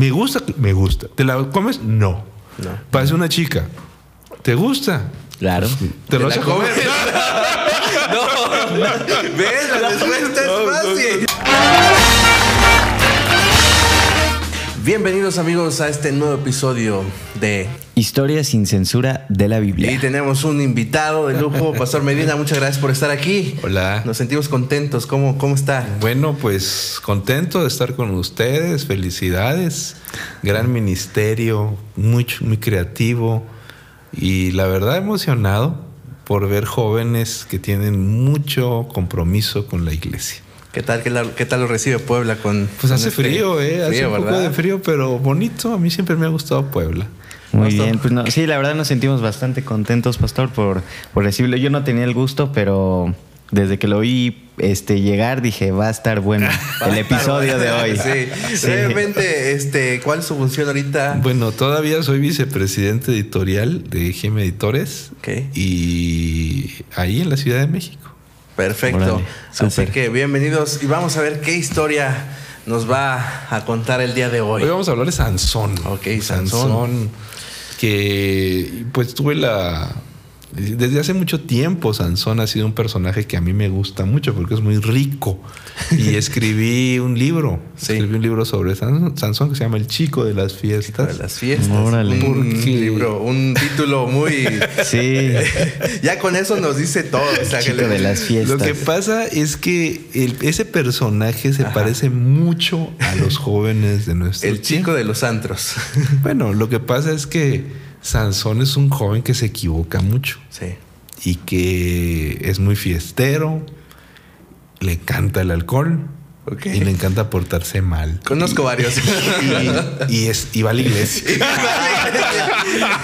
Me gusta, me gusta. ¿Te la comes? No. No. Parece una chica. ¿Te gusta? Claro. ¿Te lo vas a comer? comes? no. ¿Ves? La respuesta No, no, es fácil. Bienvenidos amigos a este nuevo episodio de... Historia sin censura de la Y Biblia. tenemos un invitado de lujo, Pastor Medina, muchas gracias por estar aquí. Hola. Nos sentimos contentos. ¿Cómo, cómo está? Bueno, pues contento de estar con ustedes. Felicidades. Gran ministerio, muy, muy creativo. Y la verdad emocionado por ver jóvenes que tienen mucho compromiso con la iglesia. ¿Qué tal, qué, la- qué tal lo recibe Puebla con... Pues con hace este frío, ¿eh? Hace frío, un poco de frío, pero bonito. A mí siempre me ha gustado Puebla. Muy Pastor. bien, pues no, sí, la verdad nos sentimos bastante contentos, pastor, por, por recibirlo. Yo no tenía el gusto, pero desde que lo vi este, llegar dije, va a estar bueno el episodio de hoy. Sí. Sí. Realmente, este, ¿cuál es su función ahorita? Bueno, todavía soy vicepresidente editorial de GM Editores. Ok. Y ahí en la Ciudad de México. Perfecto. Así que bienvenidos y vamos a ver qué historia nos va a contar el día de hoy. Hoy vamos a hablar de Sansón. Ok, Sansón. Que pues tuve la... Desde hace mucho tiempo Sansón ha sido un personaje que a mí me gusta mucho porque es muy rico. Y escribí un libro. Sí. Escribí un libro sobre San- Sansón que se llama El Chico de las Fiestas. Para las fiestas. Órale. Un libro, un título muy. Sí, ya con eso nos dice todo. O sea, que chico le- de las Lo fiestas. que pasa es que el- ese personaje se parece mucho a los jóvenes de nuestro El chico tiempo. de los antros. Bueno, lo que pasa es que Sansón es un joven que se equivoca mucho sí. y que es muy fiestero, le encanta el alcohol Y le encanta portarse mal. Conozco varios. Y, y es, y va a la iglesia.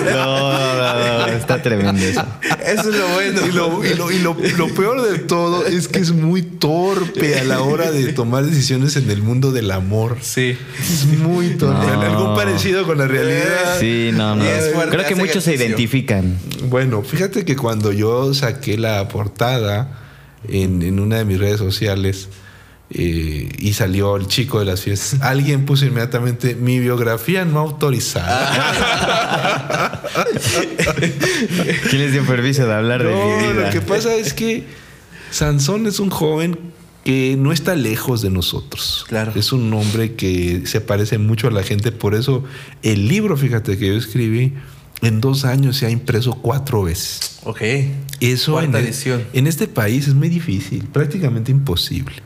No, no, no, está tremendo eso. Eso es lo bueno. Y, lo, y lo- y lo- lo peor de todo es que es muy torpe a la hora de tomar decisiones en el mundo del amor. Sí. Es muy torpe. No. Algún parecido con la realidad. Sí, no, no. Y es fuerte, Creo que muchos se identifican. Bueno, fíjate que cuando yo saqué la portada en, en una de mis redes sociales eh, y salió el chico de las fiestas, alguien puso inmediatamente mi biografía no autorizada. ¿Quién les dio permiso de hablar de no, mi vida? lo que pasa es que Sansón es un joven que no está lejos de nosotros. Claro. Es un hombre que se parece mucho a la gente. Por eso el libro, fíjate, que yo escribí, en dos años se ha impreso cuatro veces. Ok. Eso en, edición. en este país es muy difícil, prácticamente imposible.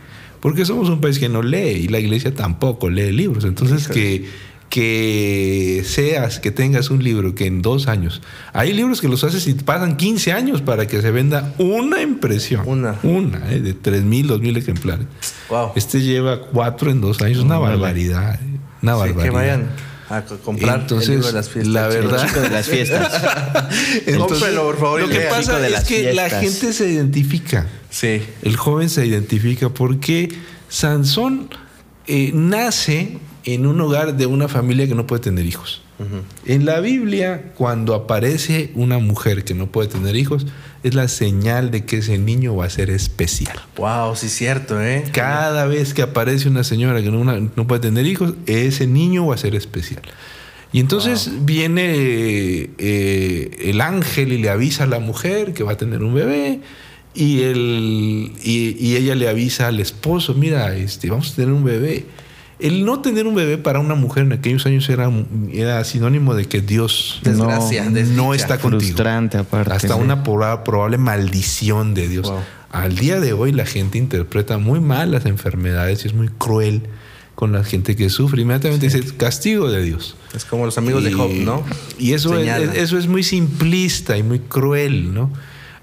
Porque somos un país que no lee y la iglesia tampoco lee libros. Entonces, que, que seas, que tengas un libro que en dos años. Hay libros que los haces y pasan 15 años para que se venda una impresión. Una. Una, ¿eh? de 3 mil, 2 mil ejemplares. Wow. Este lleva cuatro en dos años. Una barbaridad. ¿eh? Una Sí, barbaridad. que vayan a co- comprar Entonces, el libro de las fiestas. la verdad- El chico de las fiestas. Cómprelo, por favor, Lo que pasa de es que la gente se identifica. Sí. El joven se identifica porque Sansón eh, nace en un hogar de una familia que no puede tener hijos. En la Biblia, cuando aparece una mujer que no puede tener hijos, es la señal de que ese niño va a ser especial. Wow, sí es cierto, ¿eh? Cada vez que aparece una señora que no, una- no puede tener hijos, ese niño va a ser especial. Y entonces viene eh, el ángel y le avisa a la mujer que va a tener un bebé. Y, el, y, y ella le avisa al esposo, mira, este, vamos a tener un bebé. El no tener un bebé para una mujer en aquellos años era, era sinónimo de que Dios Desgracia, no, no está contigo. Frustrante aparte. Hasta sí. una proba- probable maldición de Dios. Wow. Al día de hoy la gente interpreta muy mal las enfermedades y es muy cruel con la gente que sufre. Inmediatamente dice castigo de Dios. Es como los amigos de Job, ¿no? Y eso es, eso es muy simplista y muy cruel, ¿no?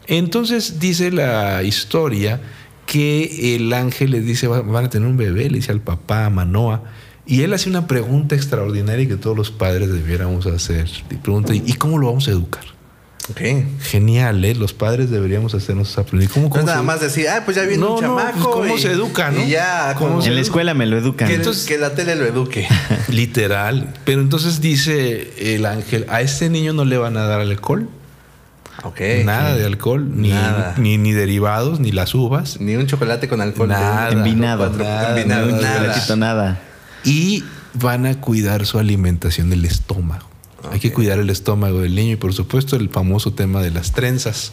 Entonces dice la historia que el ángel les dice, "Va- van a tener un bebé, le dice al papá, a Manoa, y él hace una pregunta extraordinaria que todos los padres debiéramos hacer. Y pregunta, ¿y cómo lo vamos a educar? Ok. Genial, ¿eh? Los padres deberíamos hacernos aprender. ¿Cómo, No cómo es nada se- más decir, ah, pues ya viene No, un no, chamaco. pues, ¿cómo y- se educa, no? Y ya, ¿Cómo En la escuela me lo educan. que, Entonces- que la tele lo eduque. Literal. Pero entonces dice el ángel, a este niño no le van a dar alcohol. Nada de alcohol, ni, Nada. ni, ni derivados, ni las uvas. Ni un chocolate con alcohol. Nada. Envinado. Nada, envinado, nada, nada. Y van a cuidar su alimentación del estómago. Hay que cuidar el estómago del niño y por supuesto el famoso tema de las trenzas.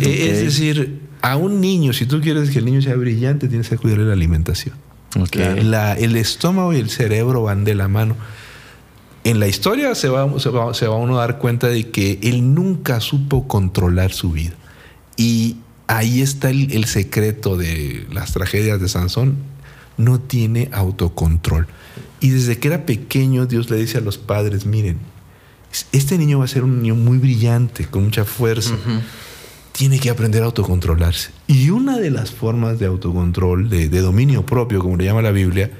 Eh, Es Ok. decir, a un niño, si tú quieres que el niño sea brillante, tienes que cuidarle la alimentación. La- el estómago y el cerebro van de la mano. En la historia se va, se, va, se va uno a dar cuenta de que él nunca supo controlar su vida. Y ahí está el, el secreto de las tragedias de Sansón. No tiene autocontrol. Y desde que era pequeño Dios le dice a los padres, miren, este niño va a ser un niño muy brillante, con mucha fuerza. Tiene que aprender a autocontrolarse. Y una de las formas de autocontrol, de, de dominio propio, como le llama la Biblia,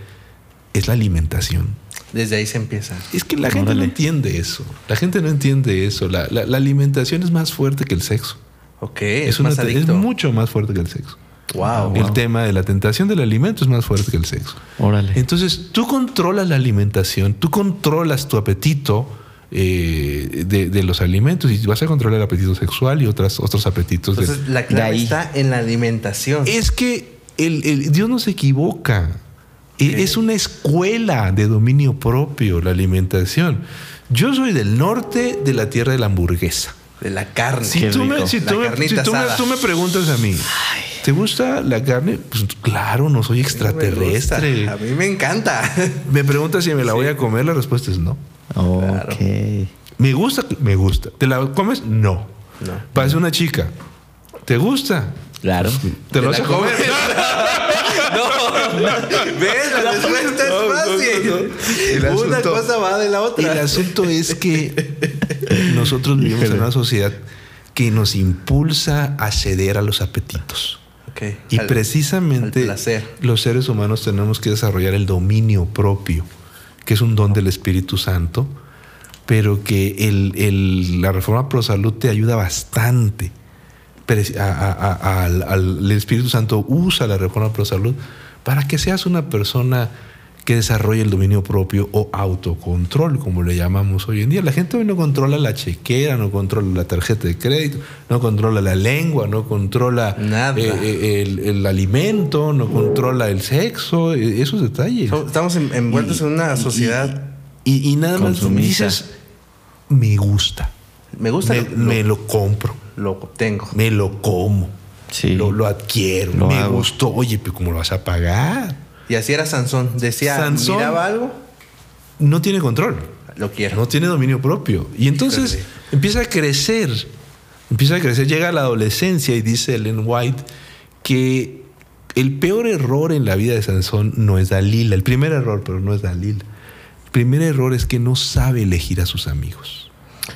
es la alimentación. Desde ahí se empieza. Es que la gente no entiende eso. La gente no entiende eso. La, la- la alimentación es más fuerte que el sexo. Ok, Es, es, una más es mucho más fuerte que el sexo. Wow. El tema de la tentación del alimento es más fuerte que el sexo. Órale. Entonces, tú controlas la alimentación, tú controlas tu apetito eh, de, de los alimentos y vas a controlar el apetito sexual y otras, otros apetitos. de- Entonces la de clave ahí. está en la alimentación. Es que el, el- Dios no se equivoca. Es una escuela de dominio propio la alimentación. Yo soy del norte de la tierra de la hamburguesa. De la carne. Si, tú me, si La tú me- si tú me- asada. tú me preguntas a mí, ¿te gusta la carne? Pues claro, no soy extraterrestre. A mí me encanta. Me preguntas si me la voy a comer, la respuesta es no. Ok. ¿Me gusta? Me gusta. ¿Te la comes? No. No. Parece una chica. ¿Te gusta? Claro. ¿Te lo la vas a comer? no, ¿ves? La respuesta es fácil. El Una asunto- cosa va de la El otra. asunto es que nosotros vivimos en una sociedad que nos impulsa a ceder a los apetitos. Ok, Y al- precisamente al los seres humanos tenemos que desarrollar el dominio propio, que es un don del Espíritu Santo, pero que el- el- la reforma pro salud te ayuda bastante. A- a- a- al, Espíritu Santo usa la reforma pro salud para que seas una persona que desarrolle el dominio propio o autocontrol, como le llamamos hoy en día. La gente hoy no controla la chequera, no controla la tarjeta de crédito, no controla la lengua, no controla Nada. eh, eh, el, el alimento, no controla el sexo, eh, esos detalles. Estamos en- envueltos en una sociedad. Y, y nada más dices, me gusta, Me gusta me, lo, me lo compro, lo obtengo. me lo como, Sí. lo, lo adquiero, Lo me hago. gustó. Oye, pero ¿cómo lo vas a pagar? Y así era Sansón. Decía, Sansón- miraba algo, No tiene control. lo quiero. No tiene dominio propio. Y entonces Híjole. empieza a crecer. Empieza a crecer. Llega a la adolescencia y dice Ellen White que el peor error en la vida de Sansón no es Dalila. El primer error, pero no es Dalila. El primer error es que no sabe elegir a sus amigos.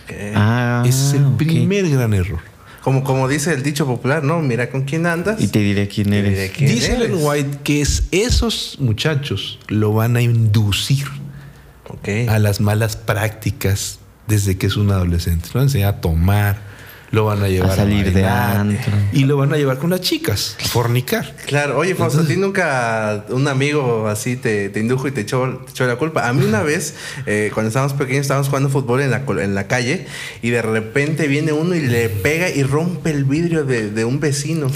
Ok. Ah, Ese es el primer gran error. Como, como dice el dicho popular, ¿no? Mira con quién andas. Y te diré quién Te eres. diré quién Dice eres. Ellen White que es, esos muchachos lo van a inducir a las malas prácticas desde que es un adolescente. Lo van a enseñar a tomar, lo van a llevar a, salir de antro. y lo van a llevar con las chicas, a fornicar. Claro, oye, Fausto, ¿a ti nunca un amigo así te, te indujo y te echó, te echó la culpa? A mí una vez, eh, cuando estábamos pequeños, estábamos jugando fútbol en la, col- en la calle y de repente viene uno y le pega y rompe el vidrio de, de un vecino.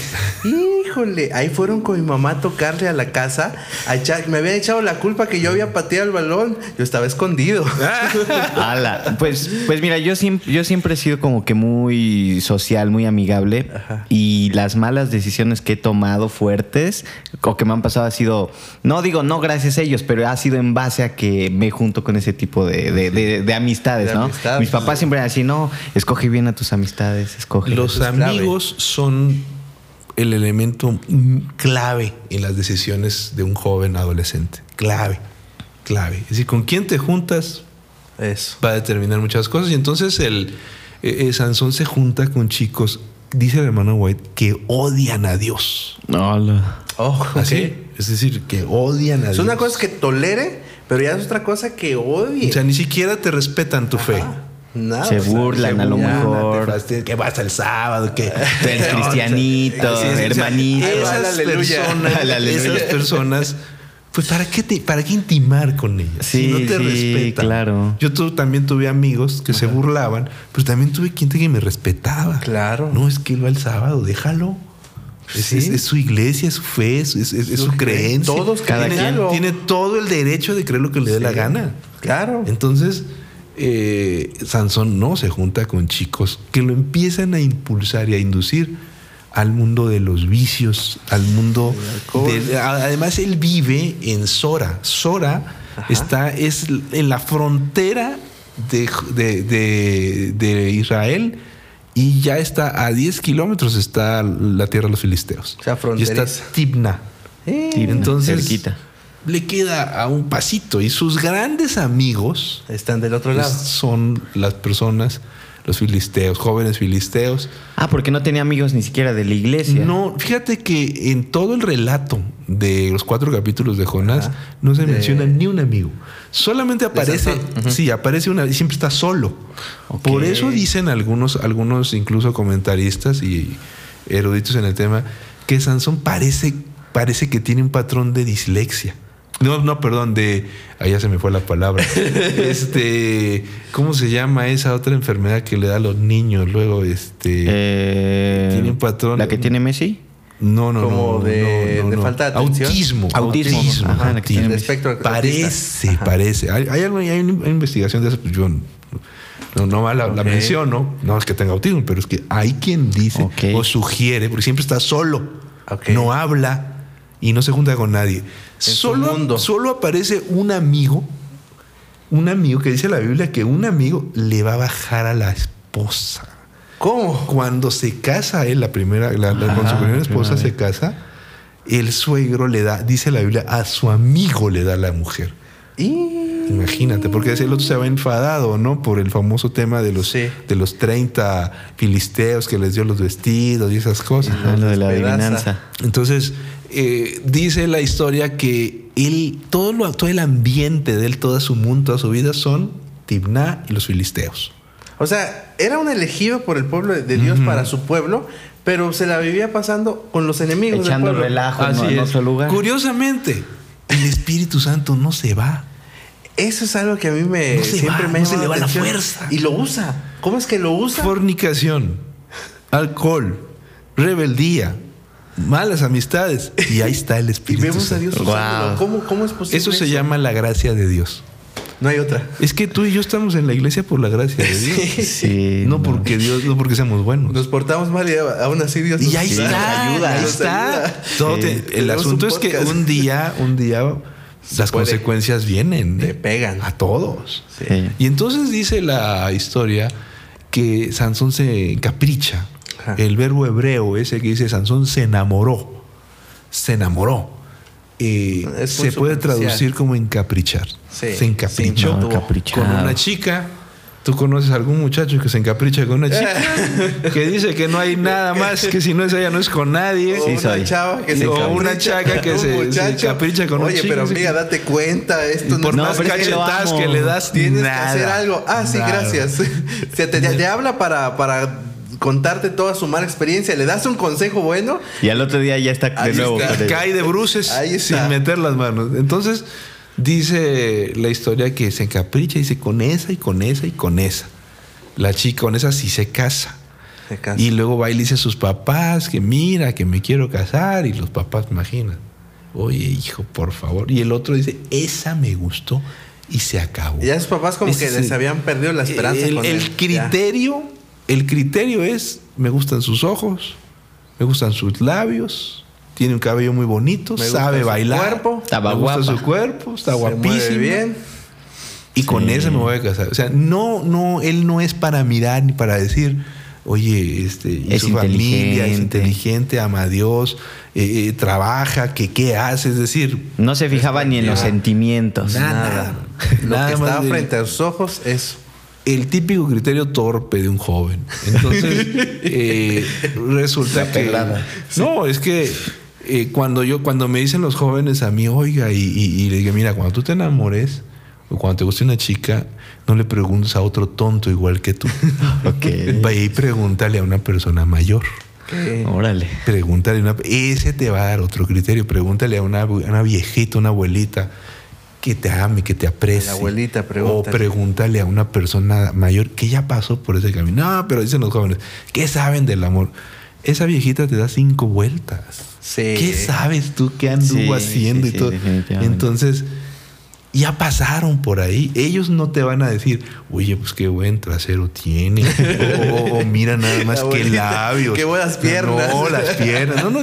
Híjole, ahí fueron con mi mamá a tocarle a la casa. a echar- me habían echado la culpa que yo había pateado el balón. Yo estaba escondido. Ala, Pues, pues mira, yo siempre, yo siempre he sido como que muy social, muy amigable. Ajá. Y las malas decisiones que he tomado fuertes o que me han pasado ha sido, no digo no gracias a ellos, pero ha sido en base a que me junto con ese tipo de, de- de- de amistades, De ¿no? amistades. Mis papás siempre así, no, escoge bien a tus amistades, escoge. Los amigos son el elemento clave en las decisiones de un joven adolescente. Clave, clave. Es decir, con quién te juntas Eso. va a determinar muchas cosas. Y entonces el eh, eh, Sansón se junta con chicos, dice el hermano White, que odian a Dios. Hola. Oh, ok. Así. Es decir, que odian a Es Dios. una cosa que tolere, pero ya es otra cosa que odie. O sea, ni siquiera te respetan tu fe. Nada, Se sea, burlan se a lo mejor. Que vas el sábado, que eres cristianito, hermanito. esas Aleluya. personas, Aleluya. esas personas, pues ¿para qué, te, ¿para qué intimar con ellas? si no te sí, respetan. claro. Yo tu- también tuve amigos que se burlaban, pero también tuve gente que me respetaba. Claro. No, es que él va el sábado, déjalo. Es, Sí. es- es su iglesia, es su fe, es, su creencia. Todos Cada tiene, quien. tiene todo el derecho de creer lo que le dé la gana. Claro. Entonces, eh, Sansón no se junta con chicos que lo empiezan a impulsar y a inducir al mundo de los vicios, al mundo de- además él vive en Sora. Sora Ajá. está es en la frontera de, de- de- de Israel y ya está a 10 kilómetros está la tierra de los filisteos. O sea, y está. Tibna. Eh, Tibna, Entonces cerquita. le queda a un pasito y sus grandes amigos Están del otro pues, lado. son las personas, los filisteos, jóvenes filisteos. Ah, porque no tenía amigos ni siquiera de la iglesia. No, fíjate que en todo el relato de los cuatro capítulos de Jonás Ajá. no se De- menciona ni un amigo. Solamente aparece, Sansón. sí, aparece una y siempre está solo. Por eso dicen algunos, algunos incluso comentaristas y eruditos en el tema que Sansón parece, parece que tiene un patrón de dislexia. No, no, perdón, de. Ahí ya se me fue la palabra. este. ¿Cómo se llama esa otra enfermedad que le da a los niños? Luego, este. Eh, Tiene un patrón. ¿La que tiene Messi? No, no, Como no. de- no, no, de no. falta de atención. Autismo. Autismo. Autismo. Ajá, la que tiene El espectro autista. Parece, Ajá. parece. Hay, hay, algo- hay una investigación de eso, pues yo no, no la, la menciono. No es que tenga autismo, pero es que hay quien dice o sugiere, porque siempre está solo. No habla y no se junta con nadie. Solo, mundo. solo aparece un amigo, un amigo que dice la Biblia que un amigo le va a bajar a la esposa. ¿Cómo? Cuando se casa él, la primera, la, la- con su Ah, primera esposa primera se casa, el suegro le da, dice la Biblia, a su amigo le da la mujer. Y... Imagínate, porque el otro se va enfadado, ¿no? Por el famoso tema de los, Sí. de los 30 filisteos que les dio los vestidos y esas cosas. Ah, lo de la adivinanza. Entonces, eh, dice la historia que él, todo, lo, todo el ambiente de él, toda su mundo, toda su vida son Tibná y los filisteos. O sea, era un elegido por el pueblo de Dios para su pueblo, pero se la vivía pasando con los enemigos Echando del pueblo. relajo en otro lugar. Curiosamente, el Espíritu Santo no se va. Eso es algo que a mí me No se siempre va, me no se le va la fuerza. Y lo usa. ¿Cómo es que lo usa? Fornicación, alcohol, rebeldía, malas amistades. Y ahí está el y Espíritu vemos a Dios. Wow. ¿Cómo, ¿Cómo es posible? Eso se llama la gracia de Dios. No hay otra. Es que tú y yo estamos en la iglesia por la gracia de Dios. Sí, No porque Dios, no porque seamos buenos. Nos portamos mal y aún así Dios Y nos ahí nos está, ayuda. ahí nos está. ayuda. Todo Sí. te- el Tenemos asunto un es que un día, un día, las puede. consecuencias vienen. Te pegan. A todos. Sí. Y entonces dice la historia que Sansón se encapricha. Ajá. El verbo hebreo ese que dice Sansón se enamoró. Se enamoró. Eh, se puede traducir como encaprichar. Sí, Se encaprichó sí, No, encaprichado. con una chica. ¿Tú conoces a algún muchacho que se encapricha con una chica? que dice que no hay nada más, que si no es ella no es con nadie. O Sí, una soy. chava que se o encapricha una chaca que con un se- encapricha con un Oye, chico, pero sí. amiga, date cuenta. Esto no No, más pero es que cachetadas amo. que le das, Tienes nada, que hacer algo. Ah, sí, nada. gracias. Se te, te habla para, para contarte toda su mala experiencia. Le das un consejo bueno. Y al otro día ya está de Ahí nuevo. está. cae de bruces Ahí está. sin meter las manos. Entonces, dice la historia que se encapricha y dice con esa y con esa y con esa. La chica con esa sí se casa. Se casa. Y luego va y le dice a sus papás que mira, que me quiero casar. Y los papás, imagina, oye, hijo, por favor. Y el otro dice, esa me gustó y se acabó. Ya sus papás como que les habían perdido la esperanza el, con el él. Ya. criterio, el criterio es, me gustan sus ojos, me gustan sus labios, tiene un cabello muy bonito, Me gusta sabe su bailar, cuerpo. Estaba me gusta guapa. su cuerpo, está Se mueve guapísimo. bien. Y con ese me voy a casar. O sea, no, no, él no es para mirar ni para decir, oye, este, y Es su familia es inteligente. inteligente, ama a Dios, eh, eh, trabaja, que qué hace, es decir, No se fijaba ni en los sentimientos. Nada. Lo Nada que más estaba de- frente a sus ojos es el típico criterio torpe de un joven. Entonces, eh, resulta que. No, es que eh, cuando yo, cuando me dicen los jóvenes a mí, oiga, y, y- y le digo, mira, cuando tú te enamores o cuando te guste una chica, no le preguntes a otro tonto igual que tú. Ok. Vaya y pregúntale a una persona mayor. Órale. Pregúntale a una. Ese te va a dar otro criterio. Pregúntale a una, una viejita, una abuelita que te ame, que te aprecie. A la abuelita, O pregúntale. pregúntale a una persona mayor que ya pasó por ese camino. No, pero dicen los jóvenes, ¿qué saben del amor? esa viejita te da cinco vueltas. Sí. ¿Qué sabes tú qué anduvo Sí, haciendo sí, y todo? Entonces, ya pasaron por ahí. Ellos no te van a decir, oye, pues qué buen trasero tiene. o, o- o mira nada más La qué labios. qué buenas piernas. No, las piernas. No, no.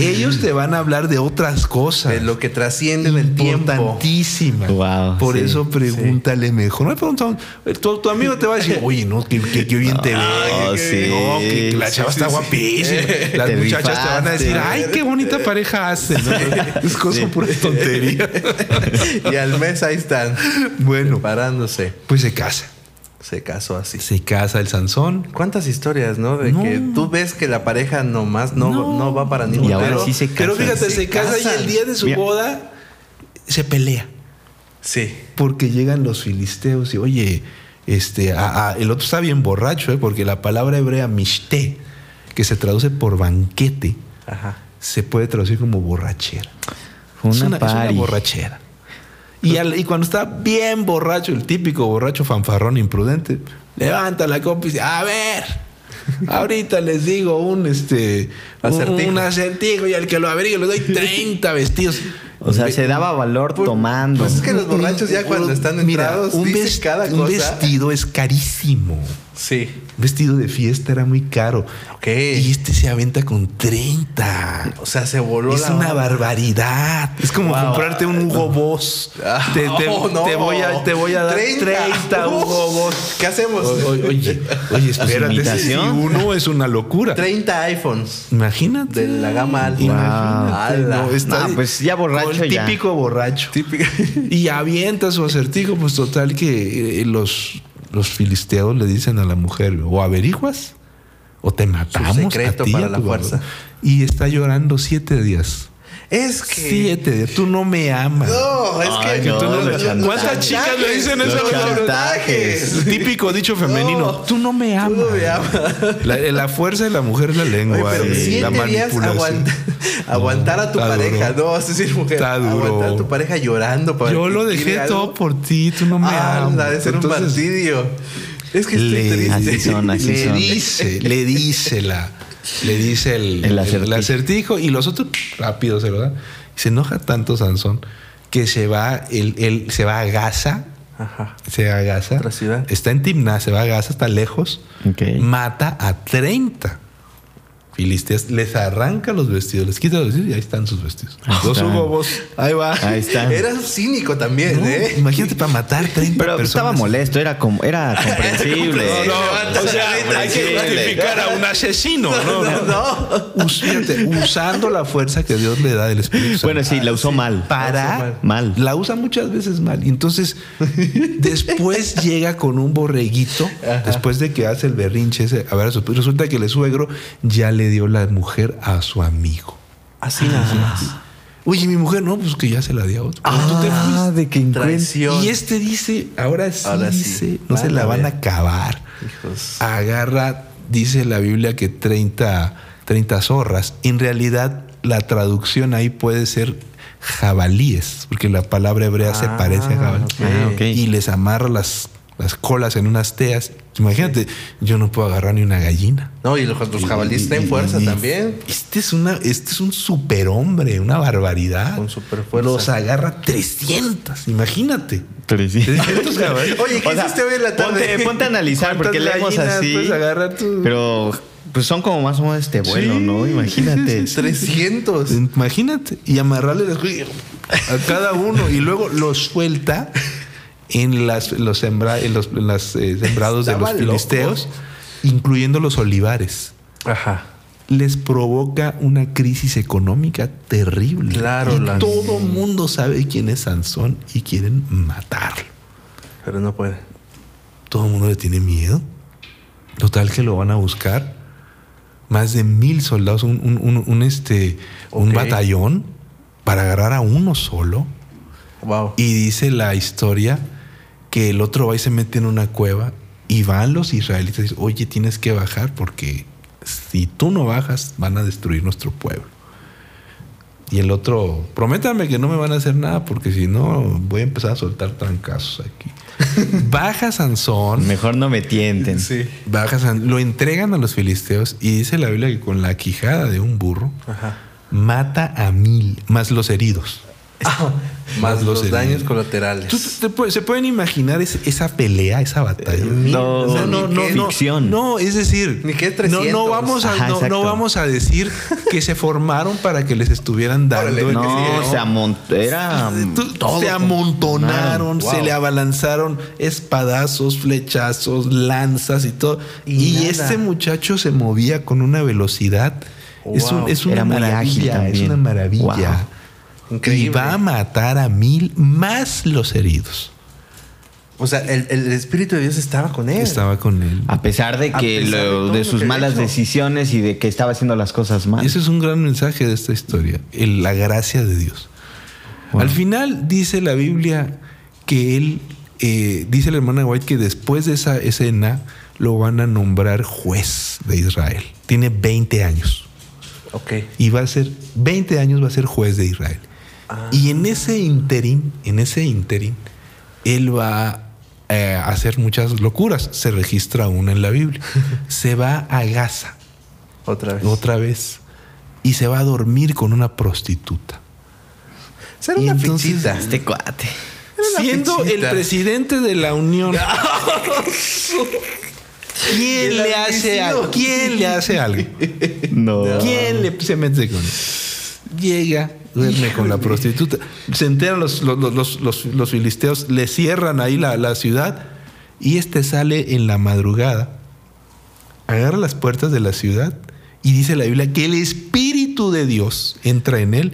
Ellos te van a hablar de otras cosas. De lo que trasciende en el tiempo. Importantísima. Wow, Por sí, eso pregúntale mejor. No le preguntan, tu, tu amigo te va a decir, oye, no, que, que- que bien te ve. No, que- sí, no, que la sí, chava sí, está sí. guapísima. Las Te muchachas te van a decir, ay, qué bonita pareja hace. ¿no? Es cosa pura tontería. y al mes ahí están. Bueno, Preparándose. pues se casa. Se casó así. Se casa el Sansón. ¿Cuántas historias, no? De No. que tú ves que la pareja nomás no, No. no, va para ningún Y ahora lado. sí se Pero casan. fíjate, se, Se casa y el día de su Mira. boda se pelea. Sí. Porque llegan los filisteos y, oye, este, a- a- el otro está bien borracho, ¿eh? porque la palabra hebrea mishte, que se traduce por banquete, Ajá. se puede traducir como borrachera. Una es, una, es una borrachera. Y, al- y cuando está bien borracho, el típico borracho fanfarrón imprudente, levanta la copa y dice, a ver, ahorita les digo un este un- Acertijo. un acertijo y al que lo averigüe le doy 30 vestidos. O sea, se daba valor tomando. Pues es que los borrachos ya cuando están Mira, entrados un, dicen ves- cada un vestido es carísimo. Sí. Vestido de fiesta era muy caro. Ok. Y este se aventa con 30. O sea, se voló Es la una barbaridad. Es como Wow. comprarte un Hugo Boss. Ah, te, te- oh, no. te voy a, te voy a dar 30, Hugo Boss. ¿Qué hacemos? O- o- oye, oye, espérate. Si uno es una locura. 30 iPhones Imagínate. de la gama alta. Imagínate, Ala. no, está- pues ya borracho el ya. típico borracho. Típica. Y avienta su acertijo, pues total que eh, los, los filisteos le dicen a la mujer, o averiguas, o te matamos. secreto a ti para a la fuerza. varón". Y está llorando siete días. Es que. Siete. Tú no me amas. No, es Ay, que. no, Tú no- los chantajes. ¿Cuántas chicas le dicen eso a Los los típico dicho femenino. No. Tú no me amas. Tú no me amas. La, la fuerza de la mujer es la Oye, lengua. pero y siete la días manipulación. aguanta- aguantar a tu está pareja, duro. no, es decir, mujer, Está duro. aguantar a tu pareja llorando para Yo lo dejé algo. todo por ti. Tú no me Ah, amas. debe ser un Entonces, martirio. Es que estoy le, triste. Así son, así le son. dice, le dice la, le dice el, El acertijo. el acertijo y los otros rápido se lo dan. Y se enoja tanto Sansón que se va, él, él se va a Gaza, Ajá. se va a Gaza, Otra ciudad. está en Timná, se va a Gaza, está lejos, mata a 30 filisteos, les arranca los vestidos, les quita los vestidos y ahí están sus vestidos. Ahí Los están. Hugo Boss, ahí va. Ahí está. Era cínico también, No, ¿eh? Imagínate para matar 30 Pero personas. estaba molesto, era era comprensible. No, no, o sea, hay que justificar a un asesino, no, no. No. Us- fíjate, usando la fuerza que Dios le da del Espíritu Santo. Bueno, sí, la usó mal. para Mal. la usa muchas veces mal. Y entonces, después llega con un borreguito, después de que hace el berrinche ese, a ver, a su- resulta que el suegro ya le dio la mujer a su amigo. Así nada más. Oye, mi mujer, no, pues que ya se la di a otro. Pero tú te Ah, de que. Traición. Y este dice, ahora sí, Ahora sí. no se la van a acabar. Hijos. agarra, dice la Biblia que 30, 30 zorras. En realidad, la traducción ahí puede ser jabalíes, porque la palabra hebrea se Ah, parece a jabalí. ok. Ah, ok. Y les amarra las, las colas en unas teas. Imagínate, yo no puedo agarrar ni una gallina. No, y los, los jabalíes traen fuerza Y- también. Este es, una, este es un superhombre, una barbaridad. Con superfuerza. Los agarra 300, imagínate. 300. 300 jabalíes. Oye, ¿qué O sea, hiciste hoy en la tarde? Ponte, ponte a analizar porque ¿Cuántas leemos así. puedes agarrar tú? Pero pues son como más o menos este vuelo, Sí, ¿no? Imagínate. 300. Imagínate. Y amarrarle a cada uno y luego los suelta en, las, los, sembra- en los en las, eh, sembrados de los filisteos, incluyendo los olivares. Ajá. Les provoca una crisis económica terrible. Claro, Y las- todo mundo sabe quién es Sansón y quieren matarlo. Pero no puede. Todo el mundo le tiene miedo. Total que lo van a buscar. Más de mil soldados, un, un- un- un, este, batallón para agarrar a uno solo. Wow. Y dice la historia que el otro va y se mete en una cueva y van los israelitas y dicen, oye, tienes que bajar porque si tú no bajas van a destruir nuestro pueblo. Y el otro, prométame que no me van a hacer nada porque si no voy a empezar a soltar trancazos aquí. Baja Sansón. Mejor no me tienten. Sí. Baja San- lo entregan a los filisteos y dice la Biblia que con la quijada de un burro Ajá. mata a mil, más los heridos. Más los, daños colaterales. ¿Tú te puedes- ¿Se pueden imaginar es- esa pelea, esa batalla? No, O sea, no, no, no. Ficción. No, es decir, Ni que no, 300. no vamos a, Ajá, no, no vamos a decir que se formaron para que les estuvieran dando. Órale, No, Sí, se amont era Tú- todo se amontonaron, Wow. se le abalanzaron espadazos, flechazos, lanzas y todo. Y, este muchacho se movía con una velocidad. Es, un- Wow. es una Era maravilla, es una maravilla. Increíble. Y va a matar a mil más los heridos. O sea, el, el Espíritu de Dios estaba con él. Estaba con él. A pesar de que pesar lo- de, sus malas hecho. decisiones y de que estaba haciendo las cosas mal. Ese es un gran mensaje de esta historia, el- la gracia de Dios. Wow. Al final dice la Biblia que él, eh, dice la hermana White que después de esa escena lo van a nombrar juez de Israel. Tiene 20 años Ok. y va a ser, 20 años va a ser juez de Israel. Ah. Y en ese interín, en ese interín, él va eh, a hacer muchas locuras. Se registra una en la Biblia. Se va a Gaza Otra vez. otra vez y se va a dormir con una prostituta. Será una entonces, fichita. Este cuate. Siendo el presidente de la Unión. ¿Quién le hace algo? ¿Quién le hace algo? No. ¿Quién le se mete con él? Llega, duerme con la prostituta. Se enteran los, los, los- los- filisteos, le cierran ahí la, la ciudad y este sale en la madrugada, agarra las puertas de la ciudad y dice la Biblia que el Espíritu de Dios entra en él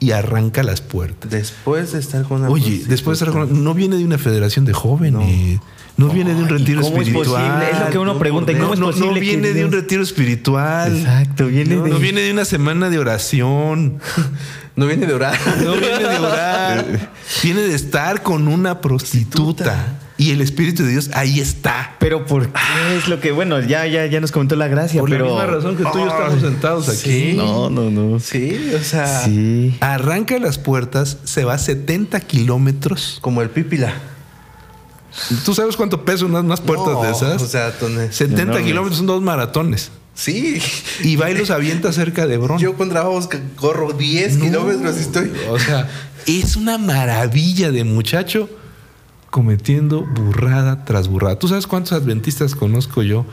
y arranca las puertas. Después de estar con una Oye, después de estar con- no viene de una federación de jóvenes, no, viene de un retiro ¿cómo es espiritual. posible? Es lo que uno pregunta, ¿y No, cómo es no- no que viene de un retiro espiritual. Exacto, viene No, de. no viene de una semana de oración. No viene de orar. No viene de orar. viene de estar con una prostituta. Y el Espíritu de Dios ahí está. Pero ¿por qué es lo que, bueno, ya, ya, ya nos comentó la gracia, Por pero. la misma razón que tú y yo estamos sentados aquí. Sí. No, no, no. Sí, o sea, Sí. Arranca las puertas, se va a 70 kilómetros. como el pípila. ¿Tú sabes cuánto pesa unas, unas puertas No, de esas? O sea, Tone- 70 enormes. kilómetros son dos maratones. sí. Y va y los avienta cerca de Hebrón. Yo con trabajos que corro 10 No. kilómetros y estoy. O sea, es una maravilla de muchacho cometiendo burrada tras burrada. ¿Tú sabes cuántos adventistas conozco yo?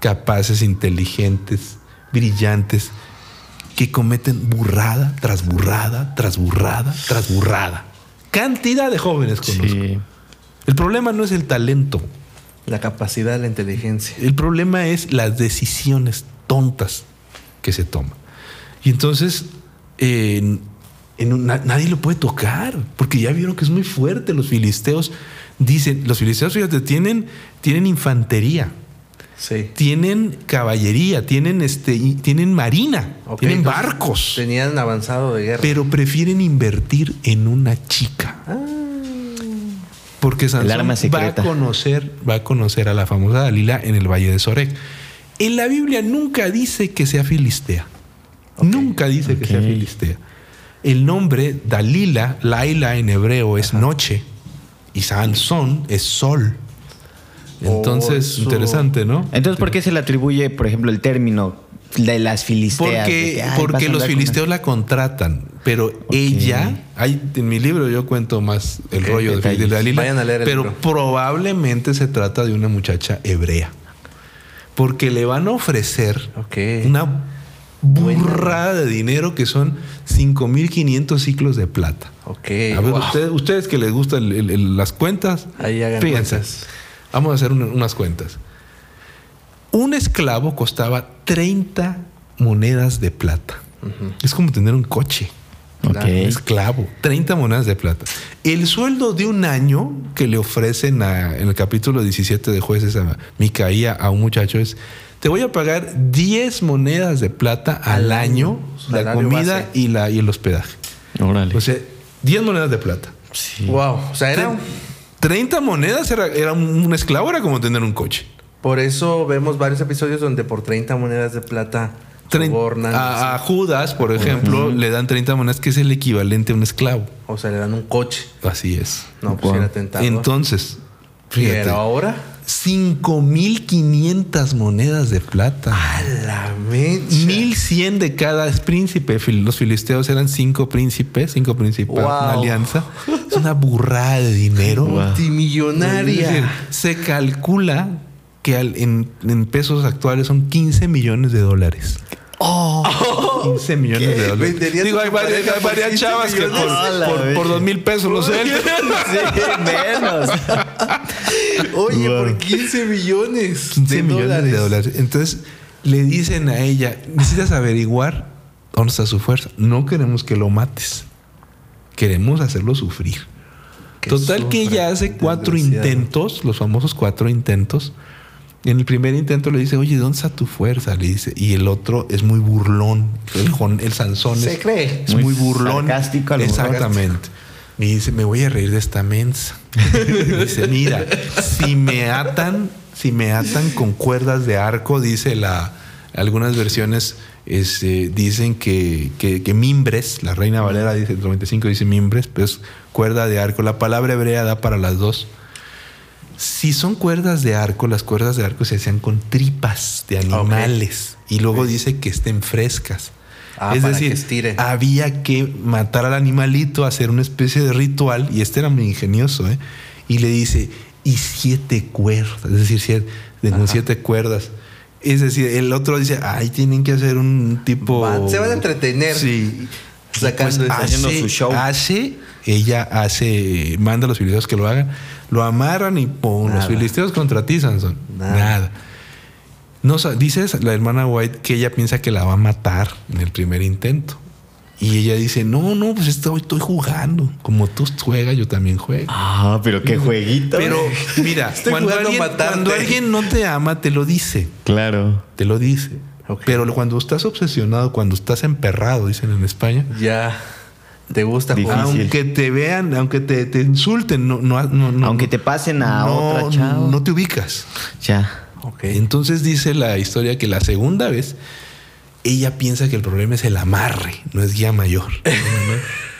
Capaces, inteligentes, brillantes, que cometen burrada tras burrada, tras burrada, tras burrada. Cantidad de jóvenes conozco. Sí. El problema no es el talento. La capacidad, la inteligencia. El problema es las decisiones tontas que se toman. Y entonces, eh, en- en un- na- nadie lo puede tocar, porque ya vieron que es muy fuerte. Los filisteos dicen, los filisteos, fíjate, tienen, tienen infantería, Sí. tienen caballería, tienen, este, tienen marina, tienen barcos, Tenían avanzado de guerra. pero prefieren invertir en una chica. Porque Sansón arma va a conocer, va a conocer a la famosa Dalila en el Valle de Sorek. En la Biblia nunca dice que sea filistea. Nunca dice que sea filistea. El nombre Dalila, Laila en hebreo es noche y Sansón es sol. Entonces, Oh, eso. interesante, ¿no? Entonces, ¿por qué se le atribuye, por ejemplo, el término de las filisteas? Porque, que, porque los filisteos la contratan, pero ella, hay, en mi libro yo cuento más el Ok, rollo de, detalles. de Dalila, Vayan a leer el pero libro. probablemente se trata de una muchacha hebrea, porque le van a ofrecer una burrada de dinero que son 5.500 ciclos de plata. Ok. A ver, wow. ustedes, ustedes que les gustan el- el- las cuentas, Ahí hagan fíjense, cuentas. vamos a hacer una- unas cuentas. Un esclavo costaba 30 monedas de plata. Es como tener un coche. Un esclavo, 30 monedas de plata. El sueldo de un año que le ofrecen a- en el capítulo 17 de jueces a Micaía a un muchacho es, te voy a pagar 10 monedas de plata al, año, la comida base. y, la, y el hospedaje. Órale. O sea, 10 monedas de plata. Sí. Wow. O sea, era. 30 monedas era, era un, un esclavo, era como tener un coche. Por eso vemos varios episodios donde por 30 monedas de plata sobornan, a, a Judas, por ejemplo, le dan 30 monedas, que es el equivalente a un esclavo. O sea, le dan un coche. Así es. No, pues Wow. era tentador. Entonces, fíjate, Pero ahora, 5.500 monedas de plata. a la mecha. 1100 de cada príncipe. Los filisteos eran cinco príncipes, cinco principados, Wow. una alianza. Es una burrada de dinero. Wow. Multimillonaria. se calcula que al- en, en pesos actuales son 15 millones de dólares. 15 millones ¿Qué? de dólares. ¿Venderías Digo, hay varias, hay varias 15 chavas que por, por- por dos mil pesos lo sueltan. Sí, menos. Oye, Wow. por 15 millones 15 de millones dólares. de dólares. Entonces le dicen a ella, necesitas averiguar dónde está su fuerza. No queremos que lo mates. Queremos hacerlo sufrir. Que Total que ella hace cuatro intentos, los famosos cuatro intentos. En el primer intento le dice, oye, ¿dónde está tu fuerza? Le dice. Y el otro es muy burlón. El, el Sansón Se es, cree. es muy, Muy burlón. sarcástico. Exactamente. Y dice, me voy a reír de esta mensa. dice, mira, si me atan, si me atan con cuerdas de arco, dice la, algunas versiones este, dicen que, que, que mimbres, la reina Valera dice, el 95 dice mimbres, pero es cuerda de arco. La palabra hebrea da para las dos. Si son cuerdas de arco, las cuerdas de arco se hacían con tripas de animales. Y luego dice que estén frescas. Ah, es decir, que había que matar al animalito, hacer una especie de ritual, y este era muy ingenioso, ¿eh? Y le dice, y siete cuerdas, es decir, siete, con siete cuerdas. Es decir, el otro dice, ay, tienen que hacer un tipo... Se van a entretener Sí. Sacando Pues eso. haciendo hace, su show. hace, ella hace, manda a los filisteos que lo hagan, lo amarran y pum, los filisteos contra ti, Sansón. Nada. Nada. No, sa- dice la hermana White que ella piensa que la va a matar en el primer intento. Y ella dice, no, no, pues estoy, estoy jugando. Como tú juegas, yo también juego. Ah, pero qué jueguito. Pero mira, Estoy cuando alguien, cuando alguien no te ama, te lo dice. Claro. Te lo dice. Pero cuando estás obsesionado, cuando estás emperrado, dicen en España, Ya. ¿Te gusta jugar? aunque te vean, aunque te, te insulten, no, no, no, no- Aunque te pasen a no, otra chava. no te ubicas. Ya. Ok. Entonces dice la historia que la segunda vez ella piensa que el problema es el amarre, no es guía mayor.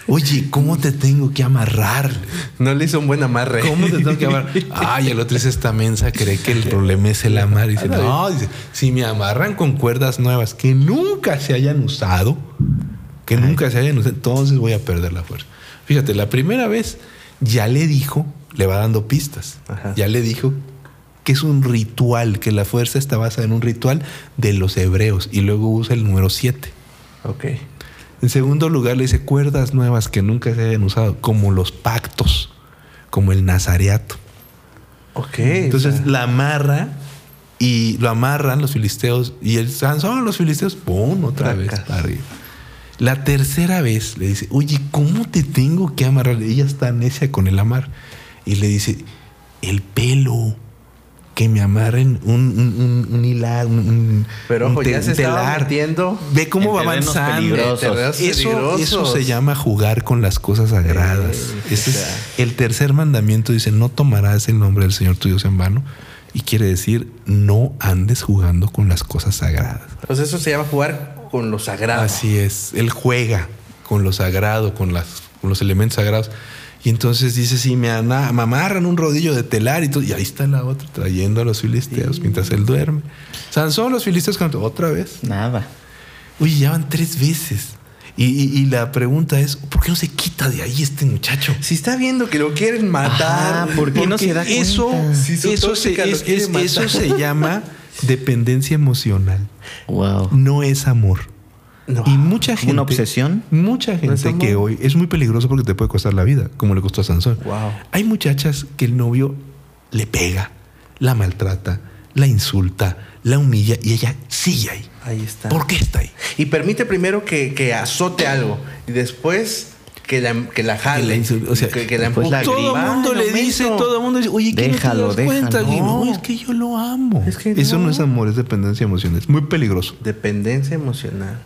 Oye, ¿cómo te tengo que amarrar? No le hizo un buen amarre. ¿Cómo te tengo que amarrar? Ay, el otro dice esta mensa, cree que el problema es el amar. Y dice, no, dice, si me amarran con cuerdas nuevas que nunca se hayan usado, que nunca se hayan usado, entonces voy a perder la fuerza. Fíjate, la primera vez ya le dijo, le va dando pistas, Ajá. ya le dijo que es un ritual, que la fuerza está basada en un ritual de los hebreos y luego usa el número 7. Ok. En segundo lugar, le dice cuerdas nuevas que nunca se hayan usado, como los pactos, como el nazareato. Ok. Entonces o sea, la amarra y lo amarran los filisteos y el Sansón, los filisteos, ¡pum! otra vez para arriba. La tercera vez le dice, oye, ¿cómo te tengo que amarrar? Ella está necia con el amar. Y le dice, el pelo, que me amarren un, un, un, un hilar, un, Pero ojo, te- ya se telar. metiendo Ve cómo va avanzando. Eso, eso se llama jugar con las cosas sagradas. Eh, Ese o es sea. el tercer mandamiento. Dice, no tomarás el nombre del Señor tu Dios en vano. Y quiere decir, no andes jugando con las cosas sagradas. Pues eso se llama jugar con lo sagrado. Así es. Él juega con lo sagrado, con, las, con los elementos sagrados. Y entonces dice, sí, me, ana- me amarran un rodillo de telar y todo. Y ahí está la otra trayendo a los filisteos mientras él duerme. Sansón, los filisteos, otra vez. Nada. Oye, ya van tres veces. Y, y- y la pregunta es, ¿por qué no se quita de ahí este muchacho? Si está viendo que lo quieren matar. Ajá, ¿por qué no se da eso, cuenta? Si su eso, se, es- es- eso se llama dependencia emocional. Wow. No es amor. No. Y mucha gente. ¿Una obsesión? Mucha gente amor. que hoy es muy peligroso porque te puede costar la vida, como le costó a Sansón. Wow. Hay muchachas que el novio le pega, la maltrata, la insulta, la humilla y ella sigue ahí. Ahí está. ¿Por qué está ahí? Y permite primero que, que azote algo y después que la, que la jale. Que la insul- o sea, que, que la. Todo el mundo le dice, todo el mundo dice, oye, ¿qué Déjalo, no te das cuenta? no, No. es que yo lo amo. Es que Eso no no. es amor, es dependencia emocional. Es muy peligroso. Dependencia emocional.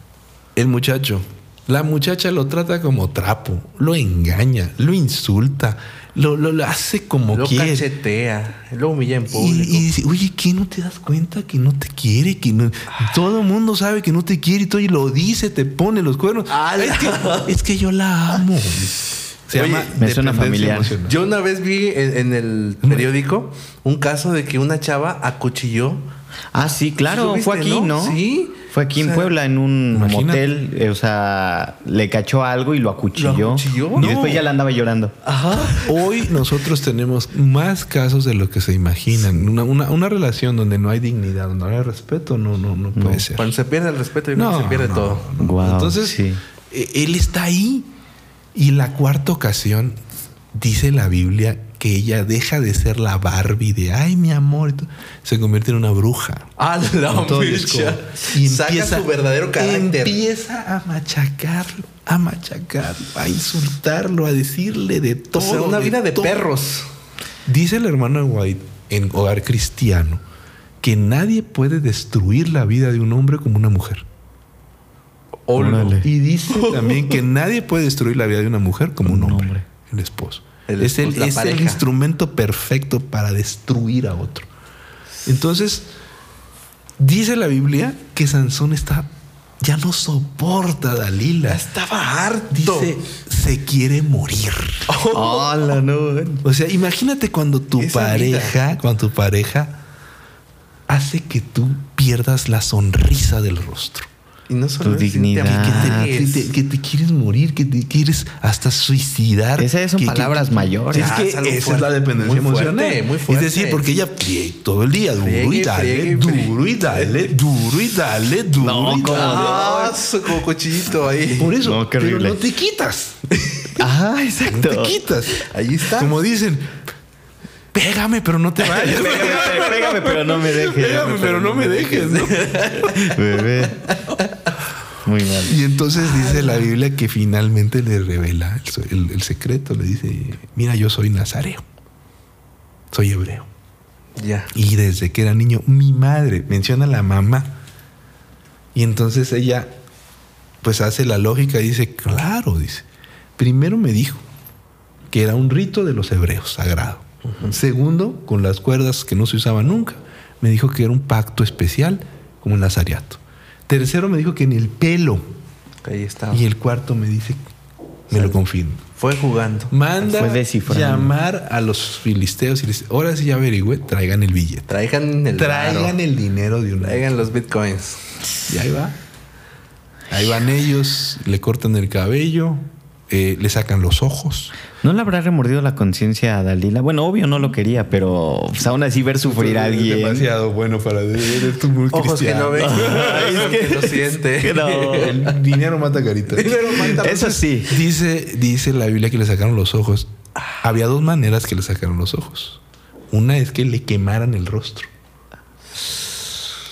El muchacho La muchacha lo trata como trapo, lo engaña, lo insulta, lo, lo, lo hace como Lo quiere. cachetea, lo humilla en Y, público. y dice, oye, ¿qué no te das cuenta que no te quiere? Que no- todo el mundo sabe que no te quiere y todo y lo dice, te pone los cuernos. ¡Ala! Es que, es que yo la amo. Se Oye, llama me suena familiar. emocional. Yo una vez vi en, en el periódico un caso de que una chava acuchilló. Ah, sí, claro, ¿Supiste, fue aquí, ¿no? Sí. Fue aquí O en Puebla, en un imagínate. motel. eh, o sea, le cachó algo y lo acuchilló. ¿Lo acuchilló? Y No. después ya la andaba llorando. Ajá. Hoy nosotros tenemos más casos de lo que se imaginan. Una, una- una relación donde no hay dignidad, donde no hay respeto, no, no, no puede ser. Cuando se pierde el respeto, que se pierde no, todo. no. Entonces, sí. eh, él está ahí. Y la cuarta ocasión, dice la Biblia que ella deja de ser la Barbie de, ay, mi amor, y se convierte en una bruja. Ah, la mecha. como- Saca su verdadero carácter. Empieza a machacarlo, a machacarlo, a insultarlo, a decirle de O todo. sea, una vida de todo. perros. Dice el hermano White en Hogar Cristiano que nadie puede destruir la vida de un hombre como una mujer. Órale. Y dice también que nadie puede destruir la vida de una mujer como un Un hombre, hombre. el esposo. El es el, es el instrumento perfecto para destruir a otro. Entonces, dice la Biblia que Sansón está ya no soporta a Dalila. Ya estaba harto. Dice, se quiere morir. Hola, no. O sea, imagínate cuando tu Esa pareja, cuando tu pareja hace que tú pierdas la sonrisa del rostro. Y no solo Tu es, dignidad. Que te, amargues. que te- que te quieres morir, que te quieres hasta suicidar. Esas son Que- palabras que- mayores. Es Ya, que esa es la dependencia Muy fuerte, emocional. muy fuerte. Es decir, porque ella todo el día duro y dale, duro y dale, duro y dale, duro No, y ¿cómo dale. Ah, como cuchillito ahí. Por eso, No, qué pero horrible. no te quitas. Ah, No exacto. te quitas. Ahí está. Como dicen, pégame, pero no te vayas. Pégame, pégame, pero no me dejes. Pégame, pero no me dejes, ¿no? Bebé. Muy mal. Y entonces dice la Biblia que finalmente le revela el, el- el secreto. Le dice, mira, yo soy nazareo. Soy hebreo. Ya. Y desde que era niño, mi madre menciona a la mamá. Y entonces ella, pues hace la lógica y dice, claro, dice. Primero me dijo que era un rito de los hebreos, sagrado. Segundo, con las cuerdas que no se usaban nunca, me dijo que era un pacto especial, como el nazariato. Tercero, me dijo que en el pelo. Ahí está. Y el cuarto me dice, me lo confirma. Fue jugando. Manda Fue llamar a los filisteos y les dice, ahora sí ya averigüe, traigan el billete. Traigan el Traigan el dinero de una Traigan los bitcoins. Y ahí va. Ahí van ellos, le cortan el cabello, eh, le sacan los ojos. ¿No le habrá remordido la conciencia a Dalila? Bueno, obvio no lo quería, pero pues, aún así ver sufrir a Es alguien. demasiado bueno para eres tú muy Ojos que cristiano. no ven. Ay, es que lo siente. Que no. El dinero mata carita. Dinero mata- Eso sí. Dice, dice la Biblia que le sacaron los ojos. Había dos maneras que le sacaron los ojos. Una es que le quemaran el rostro.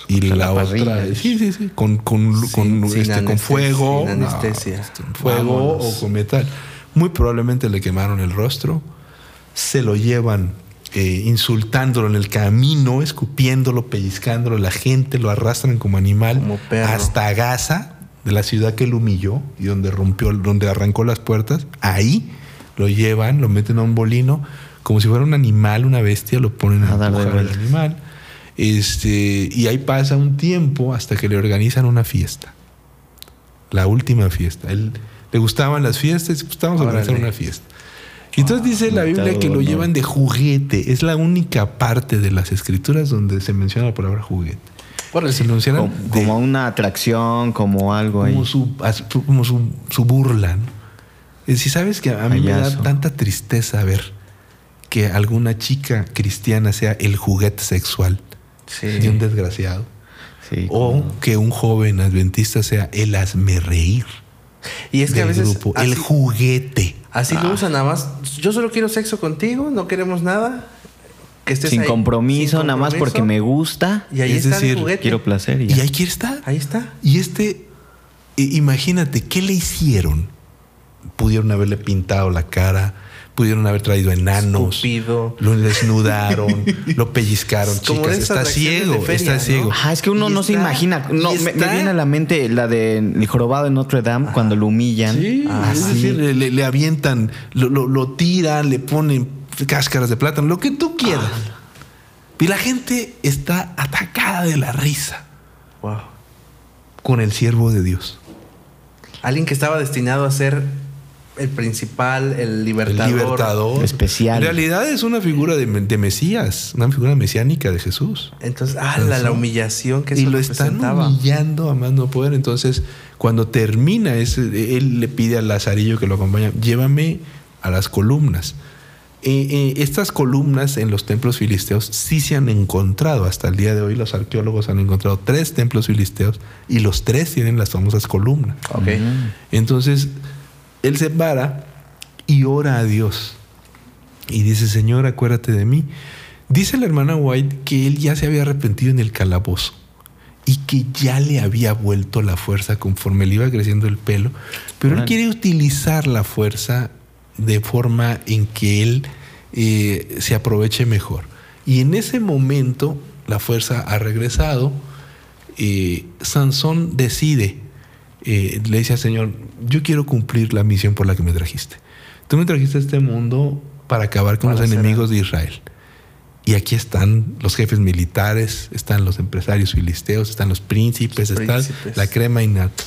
Y la, la otra, sí, sí, sí, con, con, Sin- con, sin este, con anestesia, fuego, sin no, anestesia. este, fuego Vámonos. o con metal. Muy probablemente le quemaron el rostro, se lo llevan eh, insultándolo en el camino, escupiéndolo, pellizcándolo, la gente lo arrastran como animal Como hasta Gaza, de la ciudad que él humilló y donde rompió, donde arrancó las puertas. Ahí lo llevan, lo meten a un bolino, como si fuera un animal, una bestia, lo ponen a, A empujar al animal. Este, y ahí pasa un tiempo hasta que le organizan una fiesta. La última fiesta. Él, le gustaban las fiestas, pues vamos a organizar una fiesta. Y entonces dice la Biblia que lo no. llevan de juguete. Es la única parte de las escrituras donde se menciona la palabra juguete. Órale. Se Como, de- como una atracción, como algo ahí. como su, as- como su, su burla. decir, sabes que a mí me da tanta tristeza ver que alguna chica cristiana sea el juguete sexual Sí. de un desgraciado. Sí, O como- que un joven adventista sea el hazme reír Y es que a veces grupo, así, el juguete. así lo Ah, usan nada más. Yo solo quiero sexo contigo, no queremos nada. Que estés sin, ahí, compromiso, sin nada más porque me gusta. Y ahí Es está decir, el juguete. Quiero placer y Y ya. ahí quiere estar. Ahí está. Y este, imagínate, ¿qué le hicieron? Pudieron haberle pintado la cara, Pudieron haber traído enanos. Escupido. Lo desnudaron, lo pellizcaron, Como chicas. Está ciego, feria, está ¿no? ciego. Ah, es que uno no se imagina. No, me, viene a la mente la de El jorobado de Notre Dame cuando lo humillan. Sí, Ah, es sí. decir, le, le avientan, lo, lo- lo tiran, le ponen cáscaras de plátano, lo que tú quieras. Y la gente está atacada de la risa Wow. con el siervo de Dios. Alguien que estaba destinado a ser el principal, el El libertador. libertador. Especial. En realidad es una figura de, de Mesías, una figura mesiánica de Jesús. Entonces, ah, la, la humillación que y eso lo están humillando a más no poder. Entonces, cuando termina, ese, él le pide al Lazarillo que lo acompaña, llévame a las columnas. Eh, eh, estas columnas en los templos filisteos sí se han encontrado. Hasta el día de hoy los arqueólogos han encontrado tres templos filisteos y los tres tienen las famosas columnas. Ok. Entonces, él se para y ora a Dios. Y dice, Señor, acuérdate de mí. Dice la hermana White que él ya se había arrepentido en el calabozo y que ya le había vuelto la fuerza conforme le iba creciendo el pelo. Pero él quiere utilizar la fuerza de forma en que él eh, se aproveche mejor. Y en ese momento la fuerza ha regresado. eh, Sansón decide, eh, le dice al Señor, yo quiero cumplir la misión por la que me trajiste. Tú me trajiste a este mundo para acabar con Para los enemigos de Israel. Y aquí están los jefes militares, están los empresarios filisteos, están los príncipes, Los está príncipes. la crema innata.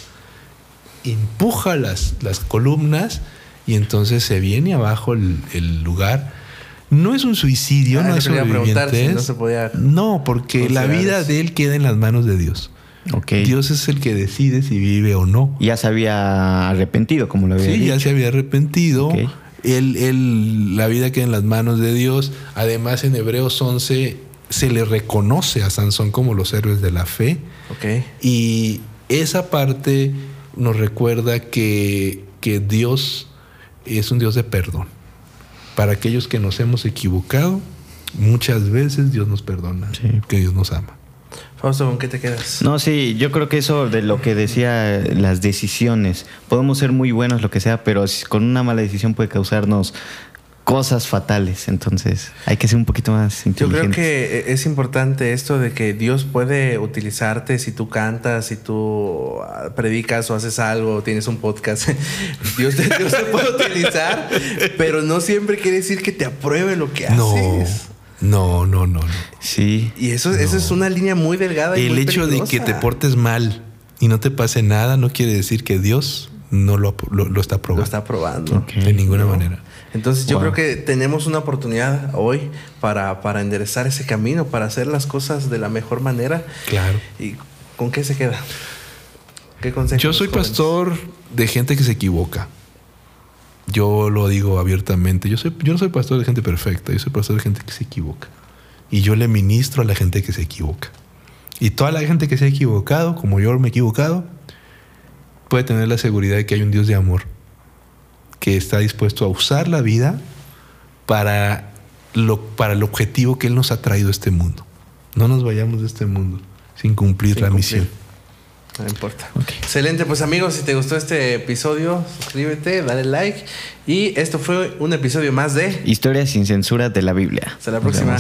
Empuja las, las columnas y entonces se viene abajo el, el lugar. No es un suicidio, Ah, no es es lo que iba a preguntar, si sobrevivientes. no se podía No, porque la vida de él queda en las manos de Dios. Dios es el que decide si vive o no. Ya se había arrepentido, como lo había Sí, dicho. ya se había arrepentido. Ok. Él, él- la vida queda en las manos de Dios. Además, en Hebreos 11 se le reconoce a Sansón como los héroes de la fe. Ok. Y esa parte nos recuerda que, que Dios es un Dios de perdón. Para aquellos que nos hemos equivocado, muchas veces Dios nos perdona, Sí. que Dios nos ama. Fausto, ¿con qué te quedas? No, sí, yo creo que eso de lo que decía, las decisiones. Podemos ser muy buenos, lo que sea, pero si- con una mala decisión puede causarnos cosas fatales. Entonces, hay que ser un poquito más Yo creo inteligentes. que eh, es importante esto de que Dios puede utilizarte si tú cantas, si tú ah, predicas o haces algo, o tienes un podcast. Dios te, Dios te puede utilizar, pero no siempre quiere decir que te apruebe lo que No, haces. No, no, no, no. Sí. Y eso, eso es una línea muy delgada. y El muy hecho de que te portes mal y no te pase nada no quiere decir que Dios no lo, lo- lo está lo probando. está probando. De ninguna No. manera. Entonces yo Wow. creo que tenemos una oportunidad hoy para, para enderezar ese camino, para hacer las cosas de la mejor manera. Claro. ¿Y con qué se queda? ¿Qué consejo? Yo soy pastor de gente que se equivoca. Yo lo digo abiertamente. Yo, soy, yo no soy pastor de gente perfecta. Yo soy pastor de gente que se equivoca. Y yo le ministro a la gente que se equivoca. Y toda la gente que se ha equivocado, como yo me he equivocado, puede tener la seguridad de que hay un Dios de amor que está dispuesto a usar la vida para, lo, para el objetivo que Él nos ha traído a este mundo. No nos vayamos de este mundo sin cumplir Sin la cumplir. misión. No importa. Excelente, pues amigos, si te gustó este episodio, suscríbete, dale like. Y esto fue un episodio más de... Historias sin censura de la Biblia. Hasta la próxima.